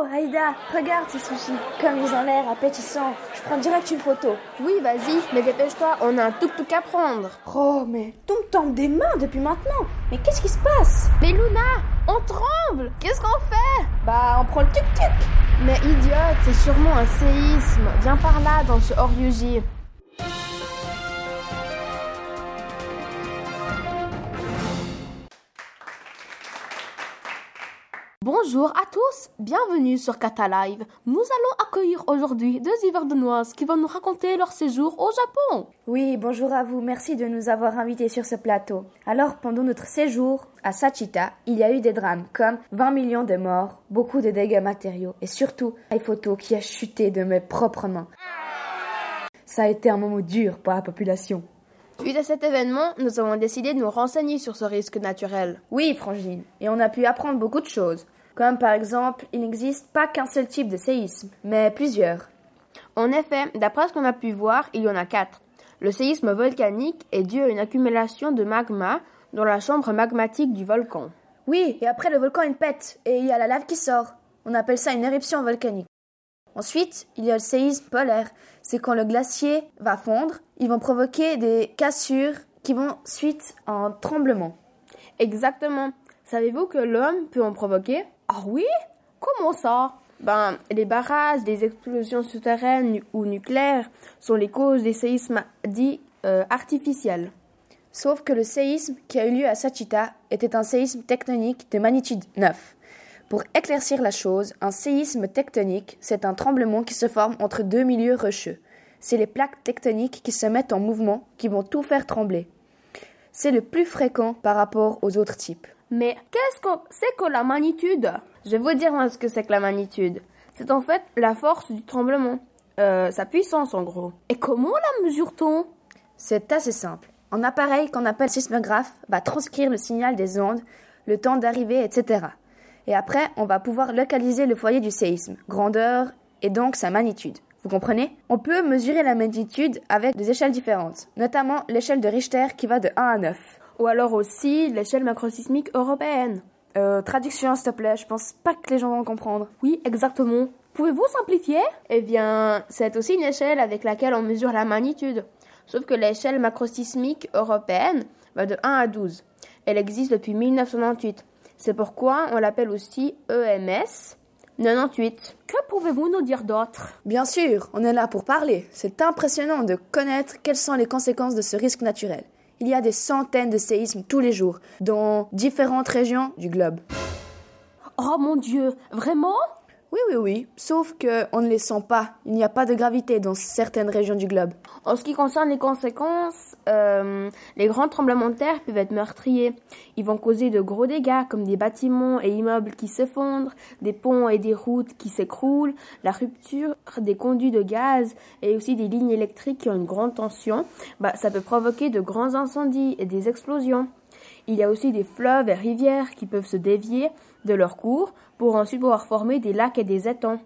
Oh, Aïda, regarde ces sushis. Comme ils ont l'air appétissants. Je prends direct une photo. Oui, vas-y, mais dépêche-toi, on a un tuk-tuk à prendre. Oh, mais tout me tombe des mains depuis maintenant. Mais qu'est-ce qui se passe? Mais Luna, on tremble Qu'est-ce qu'on fait? Bah, on prend le tuk-tuk. Mais idiote, c'est sûrement un séisme. Viens par là dans ce Oryuji. Bonjour à tous, bienvenue sur Kata Live. Nous allons accueillir aujourd'hui deux Yverdenoises qui vont nous raconter leur séjour au Japon. Oui, bonjour à vous, merci de nous avoir invités sur ce plateau. Alors, pendant notre séjour à Sachita, il y a eu des drames comme 20 millions de morts, beaucoup de dégâts matériaux et surtout une photo qui a chuté de mes propres mains. Ça a été un moment dur pour la population. Suite à cet événement, nous avons décidé de nous renseigner sur ce risque naturel. Oui, Frangine, et on a pu apprendre beaucoup de choses. Comme par exemple, il n'existe pas qu'un seul type de séisme, mais plusieurs. En effet, d'après ce qu'on a pu voir, il y en a quatre. Le séisme volcanique est dû à une accumulation de magma dans la chambre magmatique du volcan. Oui, et après le volcan il pète et il y a la lave qui sort. On appelle ça une éruption volcanique. Ensuite, il y a le séisme polaire. C'est quand le glacier va fondre, ils vont provoquer des cassures qui vont suite à un tremblement. Exactement. Savez-vous que l'homme peut en provoquer? Ah oui? Comment ça? Ben, les barrages, les explosions souterraines ou nucléaires sont les causes des séismes dits euh, artificiels. Sauf que le séisme qui a eu lieu à Sachita était un séisme tectonique de magnitude 9. Pour éclaircir la chose, un séisme tectonique, c'est un tremblement qui se forme entre deux milieux rocheux. C'est les plaques tectoniques qui se mettent en mouvement qui vont tout faire trembler. C'est le plus fréquent par rapport aux autres types. Mais qu'est-ce que c'est que la magnitude? Je vais vous dire moi ce que c'est que la magnitude. C'est en fait la force du tremblement. Euh, sa puissance en gros. Et comment la mesure-t-on? C'est assez simple. Un appareil qu'on appelle sismographe va transcrire le signal des ondes, le temps d'arrivée, etc. Et après, on va pouvoir localiser le foyer du séisme, grandeur et donc sa magnitude. Vous comprenez? On peut mesurer la magnitude avec des échelles différentes, notamment l'échelle de Richter qui va de 1 à 9. Ou alors aussi l'échelle macrosismique européenne. Euh, traduction s'il te plaît, je pense pas que les gens vont comprendre. Oui, exactement. Pouvez-vous simplifier? Eh bien, c'est aussi une échelle avec laquelle on mesure la magnitude. Sauf que l'échelle macrosismique européenne va de 1 à 12. Elle existe depuis 1998. C'est pourquoi on l'appelle aussi EMS 98. Que pouvez-vous nous dire d'autre? Bien sûr, on est là pour parler. C'est impressionnant de connaître quelles sont les conséquences de ce risque naturel. Il y a des centaines de séismes tous les jours dans différentes régions du globe. Oh mon Dieu, vraiment? Oui, oui, oui, sauf que on ne les sent pas. Il n'y a pas de gravité dans certaines régions du globe. En ce qui concerne les conséquences, euh, les grands tremblements de terre peuvent être meurtriers. Ils vont causer de gros dégâts comme des bâtiments et immeubles qui s'effondrent, des ponts et des routes qui s'écroulent, la rupture des conduits de gaz et aussi des lignes électriques qui ont une grande tension. Bah, ça peut provoquer de grands incendies et des explosions. Il y a aussi des fleuves et rivières qui peuvent se dévier de leur cours pour ensuite pouvoir former des lacs et des étangs.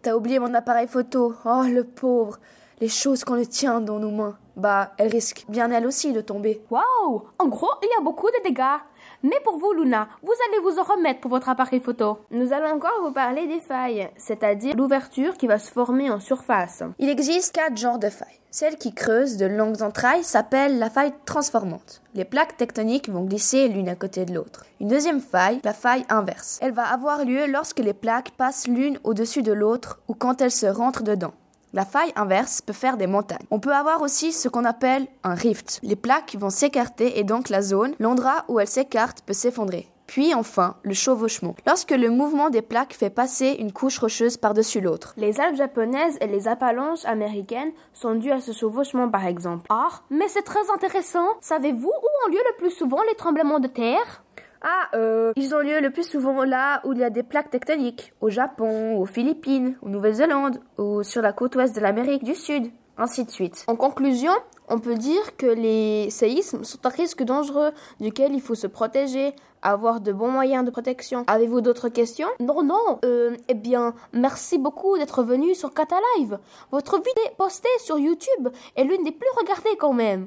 T'as oublié mon appareil photo. Oh, le pauvre. Les choses qu'on le tient dans nos mains. Bah, elles risquent bien elles aussi de tomber. Waouh En gros, il y a beaucoup de dégâts. Mais pour vous, Luna, vous allez vous en remettre pour votre appareil photo. Nous allons encore vous parler des failles, c'est-à-dire l'ouverture qui va se former en surface. Il existe quatre genres de failles. Celle qui creuse de longues entrailles s'appelle la faille transformante. Les plaques tectoniques vont glisser l'une à côté de l'autre. Une deuxième faille, la faille inverse. Elle va avoir lieu lorsque les plaques passent l'une au-dessus de l'autre ou quand elles se rentrent dedans. La faille inverse peut faire des montagnes. On peut avoir aussi ce qu'on appelle un rift. Les plaques vont s'écarter et donc la zone, l'endroit où elles s'écartent peut s'effondrer. Puis enfin, le chevauchement. Lorsque le mouvement des plaques fait passer une couche rocheuse par-dessus l'autre. Les Alpes japonaises et les avalanches américaines sont dues à ce chevauchement par exemple. Ah, mais c'est très intéressant. Savez-vous où ont lieu le plus souvent les tremblements de terre? Ah, euh, ils ont lieu le plus souvent là où il y a des plaques tectoniques. Au Japon, aux Philippines, aux Nouvelle-Zélande, ou sur la côte ouest de l'Amérique du Sud, ainsi de suite. En conclusion, on peut dire que les séismes sont un risque dangereux duquel il faut se protéger, avoir de bons moyens de protection. Avez-vous d'autres questions? Non, non. Euh, eh bien, merci beaucoup d'être venu sur Catalive. Votre vidéo postée sur YouTube est l'une des plus regardées quand même.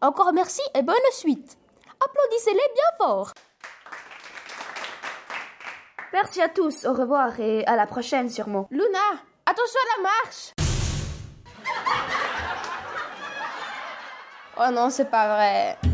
Encore merci et bonne suite. Applaudissez-les bien fort. Merci à tous, au revoir et à la prochaine sûrement. Luna, attention à la marche Oh non, c'est pas vrai.